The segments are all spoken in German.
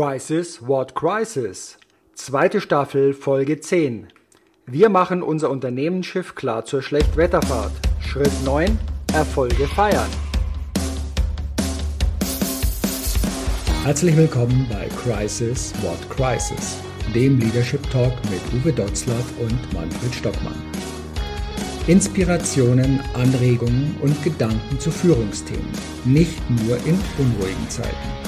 Crisis What Crisis? Zweite Staffel Folge 10. Wir machen unser Unternehmensschiff klar zur Schlechtwetterfahrt. Schritt 9. Erfolge feiern. Herzlich willkommen bei Crisis What Crisis, dem Leadership Talk mit Uwe Dotzlaff und Manfred Stockmann. Inspirationen, Anregungen und Gedanken zu Führungsthemen, nicht nur in unruhigen Zeiten.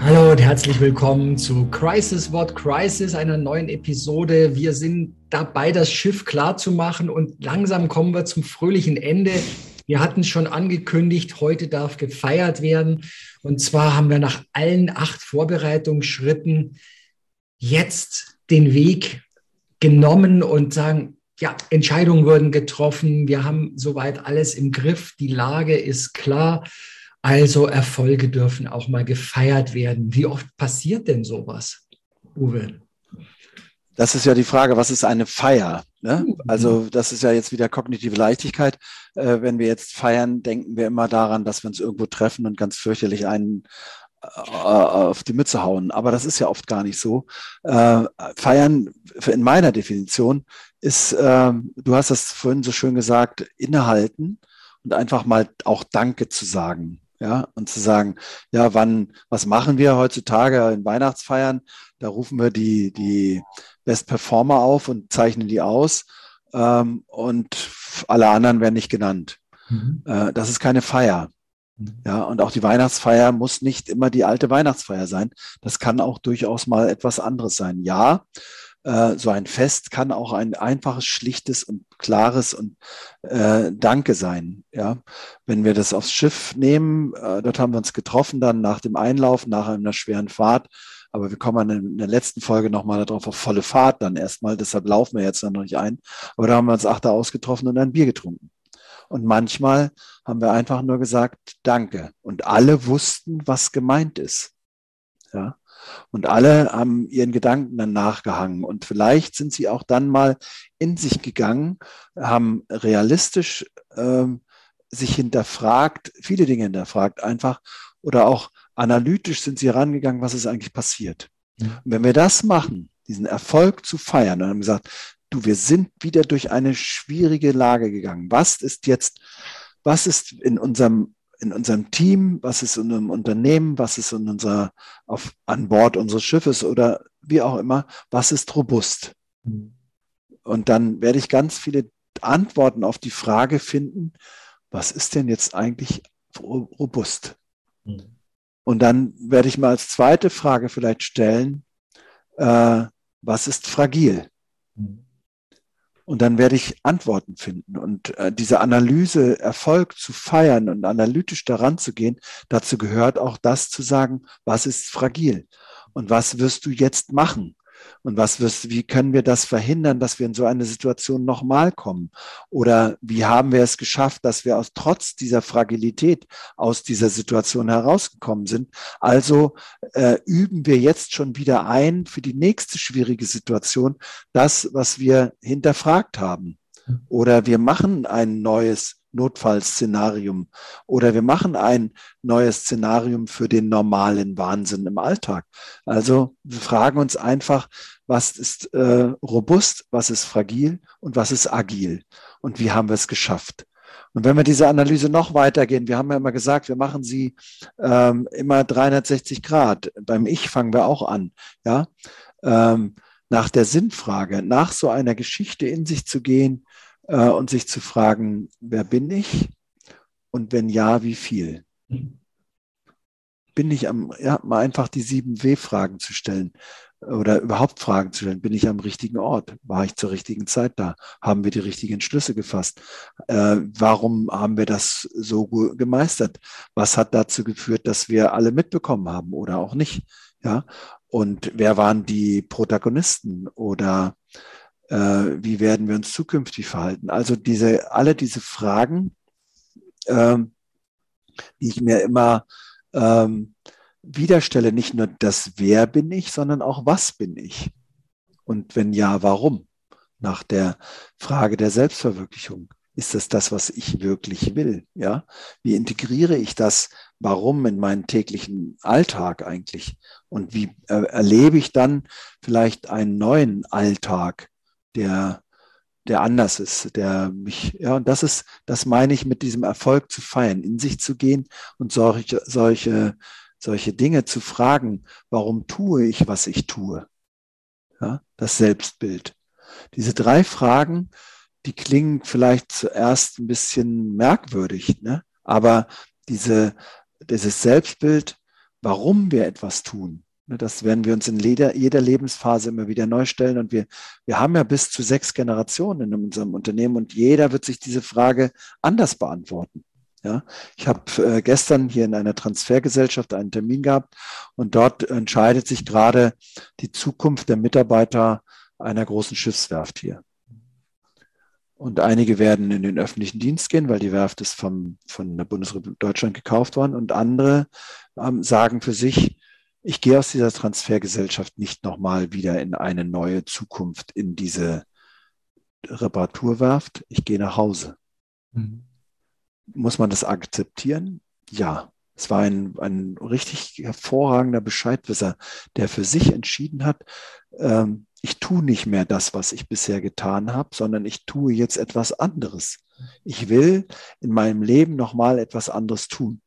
Hallo und herzlich willkommen zu Crisis What Crisis, einer neuen Episode. Wir sind dabei, das Schiff klar zu machen und langsam kommen wir zum fröhlichen Ende. Wir hatten schon angekündigt, heute darf gefeiert werden. Und zwar haben wir nach allen acht Vorbereitungsschritten jetzt den Weg genommen und sagen, ja, Entscheidungen wurden getroffen. Wir haben soweit alles im Griff. Die Lage ist klar. Also Erfolge dürfen auch mal gefeiert werden. Wie oft passiert denn sowas, Uwe? Das ist ja die Frage, was ist eine Feier? Ne? Mhm. Also das ist ja jetzt wieder kognitive Leichtigkeit. Äh, wenn wir jetzt feiern, denken wir immer daran, dass wir uns irgendwo treffen und ganz fürchterlich einen äh, auf die Mütze hauen. Aber das ist ja oft gar nicht so. Äh, feiern in meiner Definition ist, äh, du hast das vorhin so schön gesagt, innehalten und einfach mal auch Danke zu sagen ja, und zu sagen, ja, wann, was machen wir heutzutage in Weihnachtsfeiern? Da rufen wir die, die Best Performer auf und zeichnen die aus ähm, und alle anderen werden nicht genannt. Mhm. Äh, das ist keine Feier. Mhm. Ja, und auch die Weihnachtsfeier muss nicht immer die alte Weihnachtsfeier sein. Das kann auch durchaus mal etwas anderes sein. Ja, äh, so ein Fest kann auch ein einfaches, schlichtes und klares und äh, Danke sein. Ja, wenn wir das aufs Schiff nehmen, äh, dort haben wir uns getroffen, dann nach dem Einlauf, nach einer schweren Fahrt. Aber wir kommen in der letzten Folge nochmal darauf auf volle Fahrt dann erstmal. Deshalb laufen wir jetzt noch nicht ein. Aber da haben wir uns achter ausgetroffen und ein Bier getrunken. Und manchmal haben wir einfach nur gesagt, danke. Und alle wussten, was gemeint ist. Ja. Und alle haben ihren Gedanken dann nachgehangen. Und vielleicht sind sie auch dann mal in sich gegangen, haben realistisch ähm, sich hinterfragt, viele Dinge hinterfragt einfach, oder auch analytisch sind sie herangegangen, was ist eigentlich passiert. Und wenn wir das machen, diesen Erfolg zu feiern, und haben gesagt, du, wir sind wieder durch eine schwierige Lage gegangen. Was ist jetzt, was ist in unserem in unserem Team, was ist in unserem Unternehmen, was ist in unserer, auf, an Bord unseres Schiffes oder wie auch immer, was ist robust? Mhm. Und dann werde ich ganz viele Antworten auf die Frage finden, was ist denn jetzt eigentlich robust? Mhm. Und dann werde ich mal als zweite Frage vielleicht stellen, äh, was ist fragil? Und dann werde ich Antworten finden. Und äh, diese Analyse, Erfolg zu feiern und analytisch daran zu gehen, dazu gehört auch das zu sagen, was ist fragil und was wirst du jetzt machen? Und was wirst, wie können wir das verhindern, dass wir in so eine Situation nochmal kommen? Oder wie haben wir es geschafft, dass wir aus trotz dieser Fragilität aus dieser Situation herausgekommen sind? Also äh, üben wir jetzt schon wieder ein für die nächste schwierige Situation das, was wir hinterfragt haben. Oder wir machen ein neues Notfallszenarium oder wir machen ein neues Szenarium für den normalen Wahnsinn im Alltag. Also wir fragen uns einfach, was ist äh, robust, was ist fragil und was ist agil und wie haben wir es geschafft. Und wenn wir diese Analyse noch weitergehen, wir haben ja immer gesagt, wir machen sie ähm, immer 360 Grad. Beim Ich fangen wir auch an, ja. Ähm, nach der Sinnfrage, nach so einer Geschichte in sich zu gehen, äh, und sich zu fragen, wer bin ich? Und wenn ja, wie viel? Bin ich am, ja, mal einfach die sieben W-Fragen zu stellen oder überhaupt Fragen zu stellen. Bin ich am richtigen Ort? War ich zur richtigen Zeit da? Haben wir die richtigen Entschlüsse gefasst? Äh, warum haben wir das so gemeistert? Was hat dazu geführt, dass wir alle mitbekommen haben oder auch nicht? Ja, Und wer waren die Protagonisten oder äh, wie werden wir uns zukünftig verhalten? Also diese, alle diese Fragen, ähm, die ich mir immer ähm, wiederstelle, nicht nur das Wer bin ich, sondern auch was bin ich? Und wenn ja, warum? Nach der Frage der Selbstverwirklichung. Ist das das, was ich wirklich will? Ja? Wie integriere ich das Warum in meinen täglichen Alltag eigentlich? Und wie äh, erlebe ich dann vielleicht einen neuen Alltag, der, der anders ist, der mich, ja, und das ist, das meine ich mit diesem Erfolg zu feiern, in sich zu gehen und solche, solche, solche Dinge zu fragen, warum tue ich, was ich tue? Ja, das Selbstbild. Diese drei Fragen, die klingen vielleicht zuerst ein bisschen merkwürdig, ne? aber diese, dieses Selbstbild, warum wir etwas tun, das werden wir uns in jeder, jeder Lebensphase immer wieder neu stellen. Und wir, wir haben ja bis zu sechs Generationen in unserem Unternehmen und jeder wird sich diese Frage anders beantworten. Ja, ich habe äh, gestern hier in einer Transfergesellschaft einen Termin gehabt und dort entscheidet sich gerade die Zukunft der Mitarbeiter einer großen Schiffswerft hier. Und einige werden in den öffentlichen Dienst gehen, weil die Werft ist vom, von der Bundesrepublik Deutschland gekauft worden. Und andere ähm, sagen für sich, ich gehe aus dieser Transfergesellschaft nicht nochmal wieder in eine neue Zukunft, in diese Reparaturwerft. Ich gehe nach Hause. Mhm. Muss man das akzeptieren? Ja. Es war ein, ein richtig hervorragender Bescheidwisser, der für sich entschieden hat, ähm, ich tue nicht mehr das, was ich bisher getan habe, sondern ich tue jetzt etwas anderes. Ich will in meinem Leben nochmal etwas anderes tun.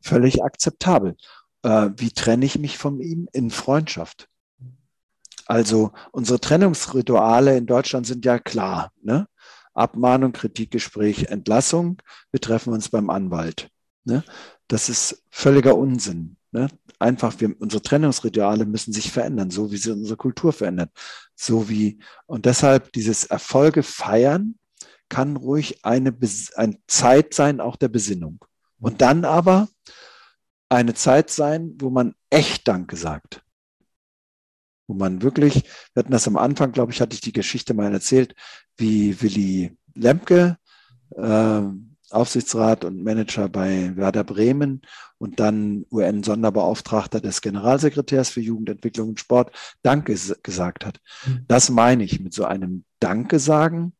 Völlig akzeptabel. Äh, wie trenne ich mich von ihm? In Freundschaft. Also unsere Trennungsrituale in Deutschland sind ja klar. Ne? Abmahnung, Kritikgespräch, Entlassung. Wir treffen uns beim Anwalt. Ne? Das ist völliger Unsinn. Ne? Einfach, wir, unsere Trennungsrituale müssen sich verändern, so wie sie unsere Kultur verändert. So wie, und deshalb dieses Erfolge feiern kann ruhig eine, eine Zeit sein, auch der Besinnung. Und dann aber eine Zeit sein, wo man echt Danke sagt. Wo man wirklich, wir hatten das am Anfang, glaube ich, hatte ich die Geschichte mal erzählt, wie Willy Lemke, äh, Aufsichtsrat und Manager bei Werder Bremen und dann UN-Sonderbeauftragter des Generalsekretärs für Jugendentwicklung und Sport Danke gesagt hat. Mhm. Das meine ich mit so einem Danke sagen,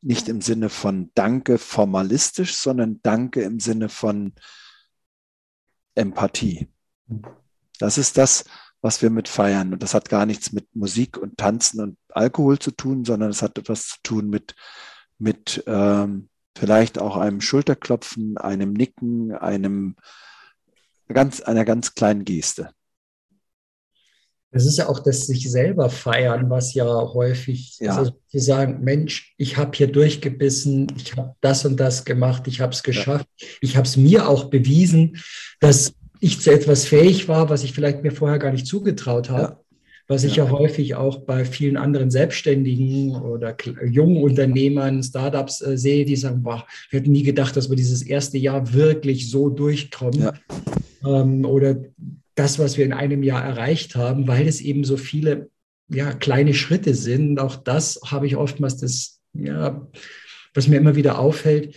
nicht im Sinne von Danke formalistisch, sondern Danke im Sinne von Empathie. Das ist das, was wir mit feiern. Und das hat gar nichts mit Musik und Tanzen und Alkohol zu tun, sondern es hat etwas zu tun mit, mit ähm, vielleicht auch einem Schulterklopfen, einem Nicken, einem ganz, einer ganz kleinen Geste. Es ist ja auch das sich selber feiern, was ja häufig, ja. Also zu sagen, Mensch, ich habe hier durchgebissen, ich habe das und das gemacht, ich habe es geschafft, ja. ich habe es mir auch bewiesen, dass ich zu etwas fähig war, was ich vielleicht mir vorher gar nicht zugetraut habe. Ja was ich ja. häufig auch bei vielen anderen Selbstständigen oder jungen Unternehmern, Startups äh, sehe, die sagen, boah, wir hätten nie gedacht, dass wir dieses erste Jahr wirklich so durchkommen. Ähm, oder das, was wir in einem Jahr erreicht haben, weil es eben so viele ja, kleine Schritte sind. Auch das habe ich oftmals das, ja, was mir immer wieder auffällt,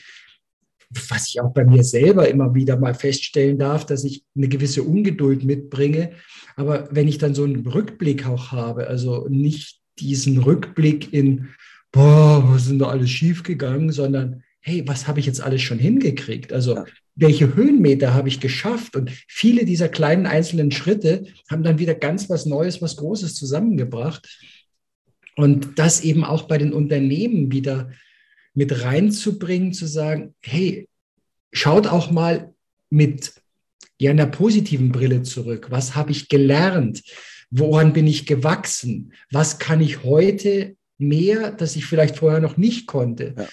was ich auch bei mir selber immer wieder mal feststellen darf, dass ich eine gewisse Ungeduld mitbringe, aber wenn ich dann so einen Rückblick auch habe, also nicht diesen Rückblick in, boah, was ist denn da alles schiefgegangen, sondern hey, was habe ich jetzt alles schon hingekriegt? Also. Welche Höhenmeter habe ich geschafft? Und viele dieser kleinen einzelnen Schritte haben dann wieder ganz was Neues, was Großes zusammengebracht. Und das eben auch bei den Unternehmen wieder mit reinzubringen, zu sagen, hey, schaut auch mal mit ja in der positiven Brille zurück. Was habe ich gelernt? Woran bin ich gewachsen? Was kann ich heute mehr, das ich vielleicht vorher noch nicht konnte? Ja.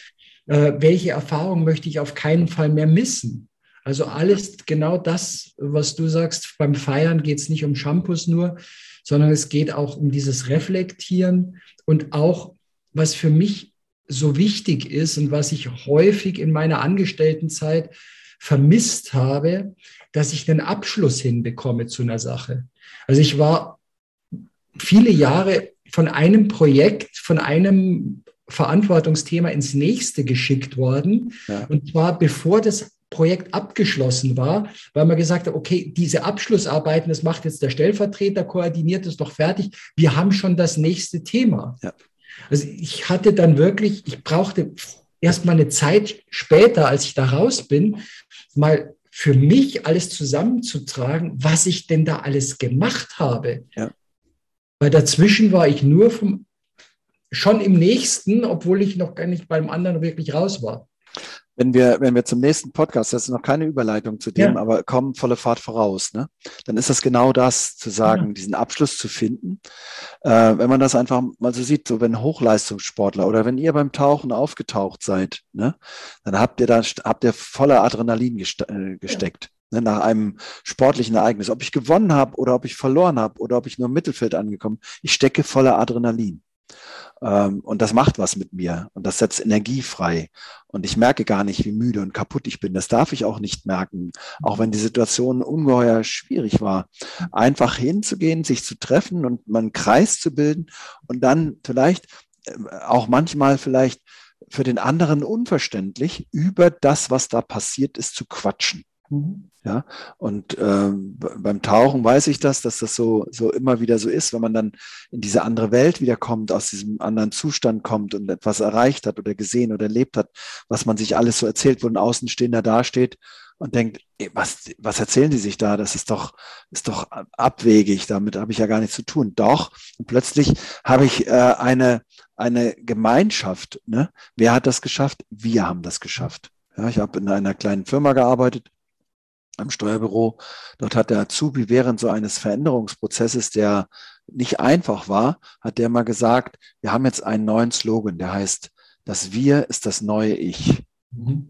Äh, welche Erfahrungen möchte ich auf keinen Fall mehr missen? Also alles genau das, was du sagst, beim Feiern geht es nicht um Shampoos nur, sondern es geht auch um dieses Reflektieren und auch, was für mich so wichtig ist und was ich häufig in meiner Angestelltenzeit vermisst habe, dass ich einen Abschluss hinbekomme zu einer Sache. Also ich war viele Jahre von einem Projekt, von einem Verantwortungsthema ins nächste geschickt worden. Ja. Und zwar bevor das Projekt abgeschlossen war, weil man gesagt hat, okay, diese Abschlussarbeiten, das macht jetzt der Stellvertreter, koordiniert es doch fertig. Wir haben schon das nächste Thema. Ja. Also ich hatte dann wirklich, ich brauchte erst mal eine Zeit später, als ich da raus bin, mal für mich alles zusammenzutragen, was ich denn da alles gemacht habe. Ja. Weil dazwischen war ich nur vom, schon im nächsten, obwohl ich noch gar nicht beim anderen wirklich raus war wenn wir, wenn wir zum nächsten Podcast, das ist noch keine Überleitung zu dem, ja. aber kommen volle Fahrt voraus, ne? dann ist das genau das, zu sagen, ja. diesen Abschluss zu finden. Äh, wenn man das einfach mal so sieht, so wenn Hochleistungssportler oder wenn ihr beim Tauchen aufgetaucht seid, ne, dann habt ihr da, habt ihr voller Adrenalin äh, gesteckt. Ja. Ne, nach einem sportlichen Ereignis. Ob ich gewonnen habe oder ob ich verloren habe oder ob ich nur im Mittelfeld angekommen, ich stecke voller Adrenalin. Ähm, und das macht was mit mir und das setzt Energie frei. Und ich merke gar nicht, wie müde und kaputt ich bin. Das darf ich auch nicht merken, auch wenn die Situation ungeheuer schwierig war. Einfach hinzugehen, sich zu treffen und mal einen Kreis zu bilden und dann vielleicht äh, auch manchmal vielleicht für den anderen unverständlich über das, was da passiert ist, zu quatschen. Ja, und ähm, beim Tauchen weiß ich das, dass das so, so immer wieder so ist, wenn man dann in diese andere Welt wiederkommt, aus diesem anderen Zustand kommt und etwas erreicht hat oder gesehen oder erlebt hat, was man sich alles so erzählt, wo ein Außenstehender dasteht und denkt, ey, was, was erzählen die sich da? Das ist doch, ist doch abwegig, damit habe ich ja gar nichts zu tun. Doch, und plötzlich habe ich äh, eine, eine Gemeinschaft. Ne? Wer hat das geschafft? Wir haben das geschafft. Ja, ich habe in einer kleinen Firma gearbeitet am Steuerbüro. Dort hat der Azubi während so eines Veränderungsprozesses, der nicht einfach war, hat der mal gesagt, wir haben jetzt einen neuen Slogan, der heißt, das Wir ist das neue Ich. Mhm.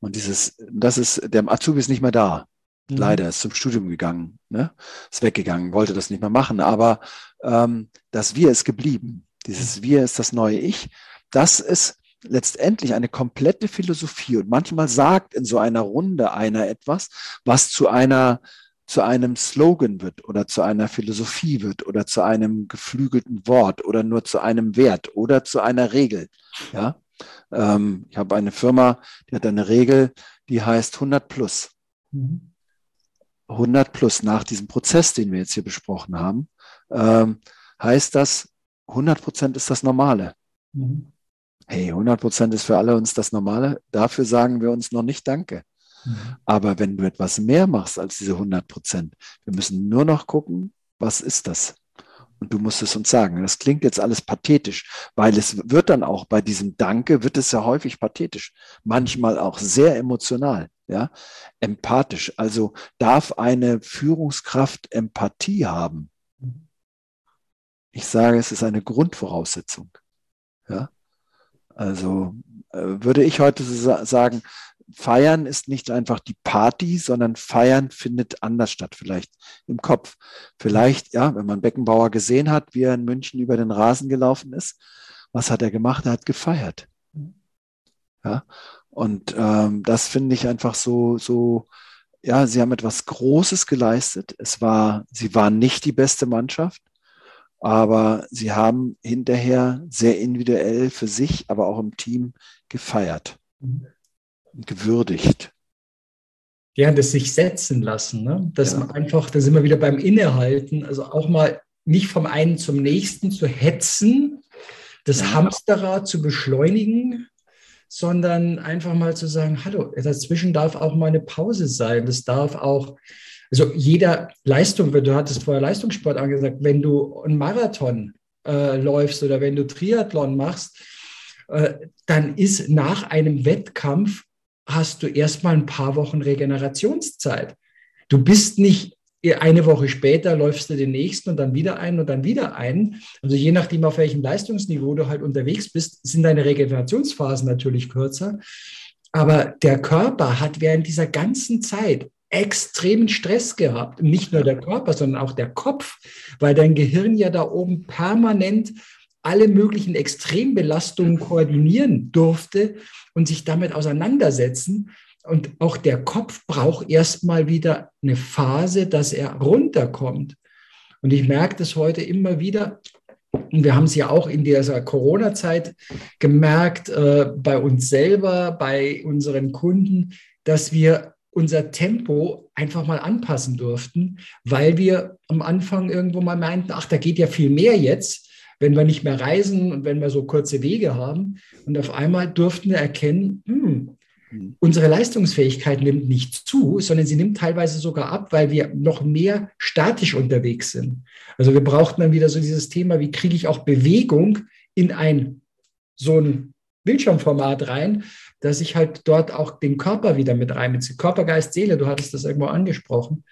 Und dieses, das ist, der Azubi ist nicht mehr da. Mhm. Leider ist zum Studium gegangen, ne? ist weggegangen, wollte das nicht mehr machen. Aber ähm, das Wir ist geblieben. Dieses Wir ist das neue Ich. Das ist letztendlich eine komplette Philosophie und manchmal sagt in so einer Runde einer etwas, was zu einer zu einem Slogan wird oder zu einer Philosophie wird oder zu einem geflügelten Wort oder nur zu einem Wert oder zu einer Regel. Ja, ähm, ich habe eine Firma, die hat eine Regel, die heißt 100 plus. 100 plus nach diesem Prozess, den wir jetzt hier besprochen haben, ähm, heißt das 100 Prozent ist das Normale. Mhm hey, 100 Prozent ist für alle uns das Normale. Dafür sagen wir uns noch nicht Danke. Mhm. Aber wenn du etwas mehr machst als diese 100 Prozent, wir müssen nur noch gucken, was ist das? Und du musst es uns sagen. Das klingt jetzt alles pathetisch, weil es wird dann auch bei diesem Danke, wird es ja häufig pathetisch, manchmal auch sehr emotional, ja, empathisch. Also darf eine Führungskraft Empathie haben? Mhm. Ich sage, es ist eine Grundvoraussetzung. Also äh, würde ich heute sagen, Feiern ist nicht einfach die Party, sondern Feiern findet anders statt, vielleicht im Kopf. Vielleicht, ja, wenn man Beckenbauer gesehen hat, wie er in München über den Rasen gelaufen ist, was hat er gemacht? Er hat gefeiert. Ja, und ähm, das finde ich einfach so, so, ja, sie haben etwas Großes geleistet. Es war, sie waren nicht die beste Mannschaft, aber sie haben hinterher sehr individuell für sich, aber auch im Team gefeiert und gewürdigt. Ja, das sich setzen lassen, ne? dass ja. man einfach, da sind wir wieder beim Innehalten, also auch mal nicht vom einen zum nächsten zu hetzen, das ja. Hamsterrad zu beschleunigen, sondern einfach mal zu sagen, hallo, dazwischen darf auch mal eine Pause sein, das darf auch also jeder Leistung, du hattest vorher Leistungssport angesagt, wenn du einen Marathon äh, läufst oder wenn du Triathlon machst, äh, dann ist nach einem Wettkampf hast du erstmal ein paar Wochen Regenerationszeit. Du bist nicht eine Woche später läufst du den nächsten und dann wieder einen und dann wieder einen. Also je nachdem, auf welchem Leistungsniveau du halt unterwegs bist, sind deine Regenerationsphasen natürlich kürzer. Aber der Körper hat während dieser ganzen Zeit extremen Stress gehabt. Nicht nur der Körper, sondern auch der Kopf, weil dein Gehirn ja da oben permanent alle möglichen Extrembelastungen koordinieren durfte und sich damit auseinandersetzen. Und auch der Kopf braucht erstmal wieder eine Phase, dass er runterkommt. Und ich merke das heute immer wieder. Und wir haben es ja auch in dieser Corona-Zeit gemerkt, äh, bei uns selber, bei unseren Kunden, dass wir unser Tempo einfach mal anpassen durften, weil wir am Anfang irgendwo mal meinten, ach, da geht ja viel mehr jetzt, wenn wir nicht mehr reisen und wenn wir so kurze Wege haben. Und auf einmal durften wir erkennen, hm, unsere Leistungsfähigkeit nimmt nicht zu, sondern sie nimmt teilweise sogar ab, weil wir noch mehr statisch unterwegs sind. Also wir brauchten dann wieder so dieses Thema, wie kriege ich auch Bewegung in ein so ein Bildschirmformat rein, dass ich halt dort auch den Körper wieder mit reinbeziehe. Körper, Geist, Seele, du hattest das irgendwo angesprochen.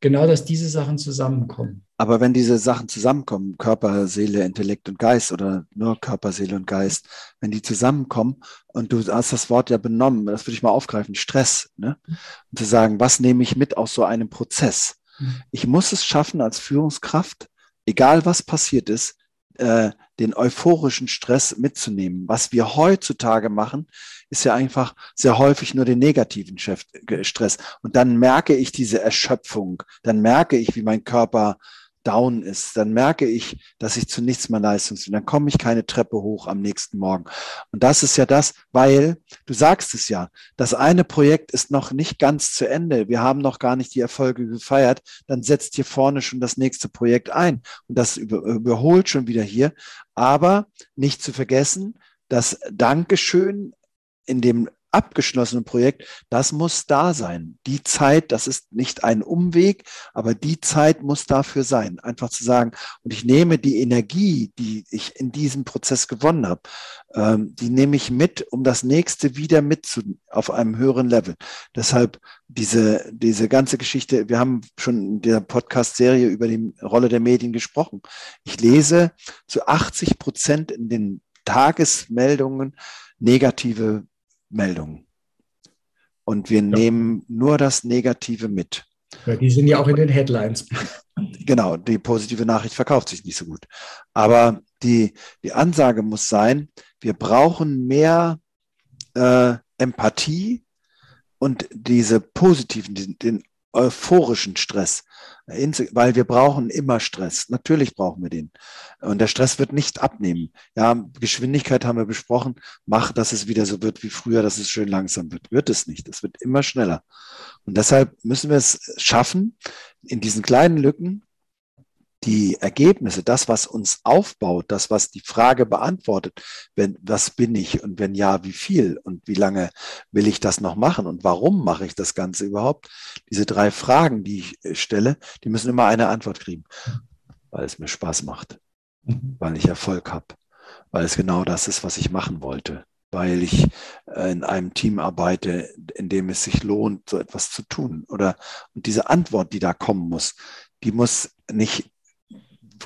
Genau, dass diese Sachen zusammenkommen. Aber wenn diese Sachen zusammenkommen, Körper, Seele, Intellekt und Geist oder nur Körper, Seele und Geist, wenn die zusammenkommen und du hast das Wort ja benommen, das würde ich mal aufgreifen, Stress, ne? Und zu sagen, was nehme ich mit aus so einem Prozess? Mhm. Ich muss es schaffen als Führungskraft, egal was passiert ist, äh, den euphorischen Stress mitzunehmen. Was wir heutzutage machen, ist ja einfach sehr häufig nur den negativen Stress. Und dann merke ich diese Erschöpfung, dann merke ich, wie mein Körper down ist, dann merke ich, dass ich zu nichts mehr leistungs bin. Dann komme ich keine Treppe hoch am nächsten Morgen. Und das ist ja das, weil du sagst es ja, das eine Projekt ist noch nicht ganz zu Ende. Wir haben noch gar nicht die Erfolge gefeiert. Dann setzt hier vorne schon das nächste Projekt ein. Und das über, überholt schon wieder hier. Aber nicht zu vergessen, das Dankeschön in dem abgeschlossene Projekt, das muss da sein. Die Zeit, das ist nicht ein Umweg, aber die Zeit muss dafür sein. Einfach zu sagen, und ich nehme die Energie, die ich in diesem Prozess gewonnen habe, ähm, die nehme ich mit, um das nächste wieder mit zu, auf einem höheren Level. Deshalb diese, diese ganze Geschichte, wir haben schon in der Podcast-Serie über die Rolle der Medien gesprochen. Ich lese zu 80 Prozent in den Tagesmeldungen negative Meldungen. Und wir ja. nehmen nur das Negative mit. Ja, die sind ja auch in den Headlines. Genau, die positive Nachricht verkauft sich nicht so gut. Aber die, die Ansage muss sein, wir brauchen mehr äh, Empathie und diese positiven, den, den euphorischen Stress, weil wir brauchen immer Stress. Natürlich brauchen wir den. Und der Stress wird nicht abnehmen. Ja, Geschwindigkeit haben wir besprochen. Mach, dass es wieder so wird wie früher, dass es schön langsam wird. Wird es nicht. Es wird immer schneller. Und deshalb müssen wir es schaffen, in diesen kleinen Lücken die Ergebnisse, das, was uns aufbaut, das, was die Frage beantwortet, wenn, was bin ich und wenn ja, wie viel und wie lange will ich das noch machen und warum mache ich das Ganze überhaupt? Diese drei Fragen, die ich äh, stelle, die müssen immer eine Antwort kriegen, weil es mir Spaß macht, mhm. weil ich Erfolg habe, weil es genau das ist, was ich machen wollte, weil ich äh, in einem Team arbeite, in dem es sich lohnt, so etwas zu tun. Oder und diese Antwort, die da kommen muss, die muss nicht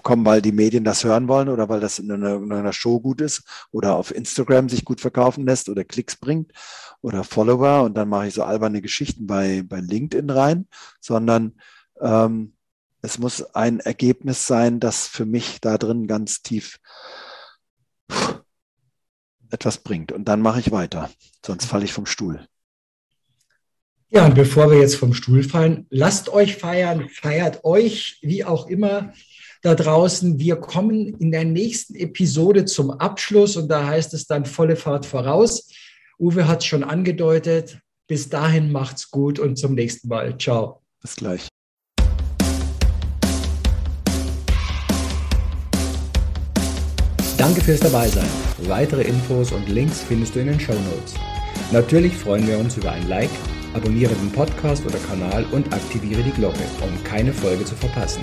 kommen, weil die Medien das hören wollen oder weil das in einer, in einer, Show gut ist oder auf Instagram sich gut verkaufen lässt oder Klicks bringt oder Follower und dann mache ich so alberne Geschichten bei, bei LinkedIn rein, sondern ähm, es muss ein Ergebnis sein, das für mich da drin ganz tief etwas bringt. Und dann mache ich weiter, sonst falle ich vom Stuhl. Ja, und bevor wir jetzt vom Stuhl fallen, lasst euch feiern, feiert euch, wie auch immer da draußen. Wir kommen in der nächsten Episode zum Abschluss und da heißt es dann volle Fahrt voraus. Uwe hat es schon angedeutet. Bis dahin macht's gut und zum nächsten Mal. Ciao. Bis gleich. Danke fürs Dabeisein. Weitere Infos und Links findest du in den Show Notes. Natürlich freuen wir uns über ein Like, abonniere den Podcast oder Kanal und aktiviere die Glocke, um keine Folge zu verpassen.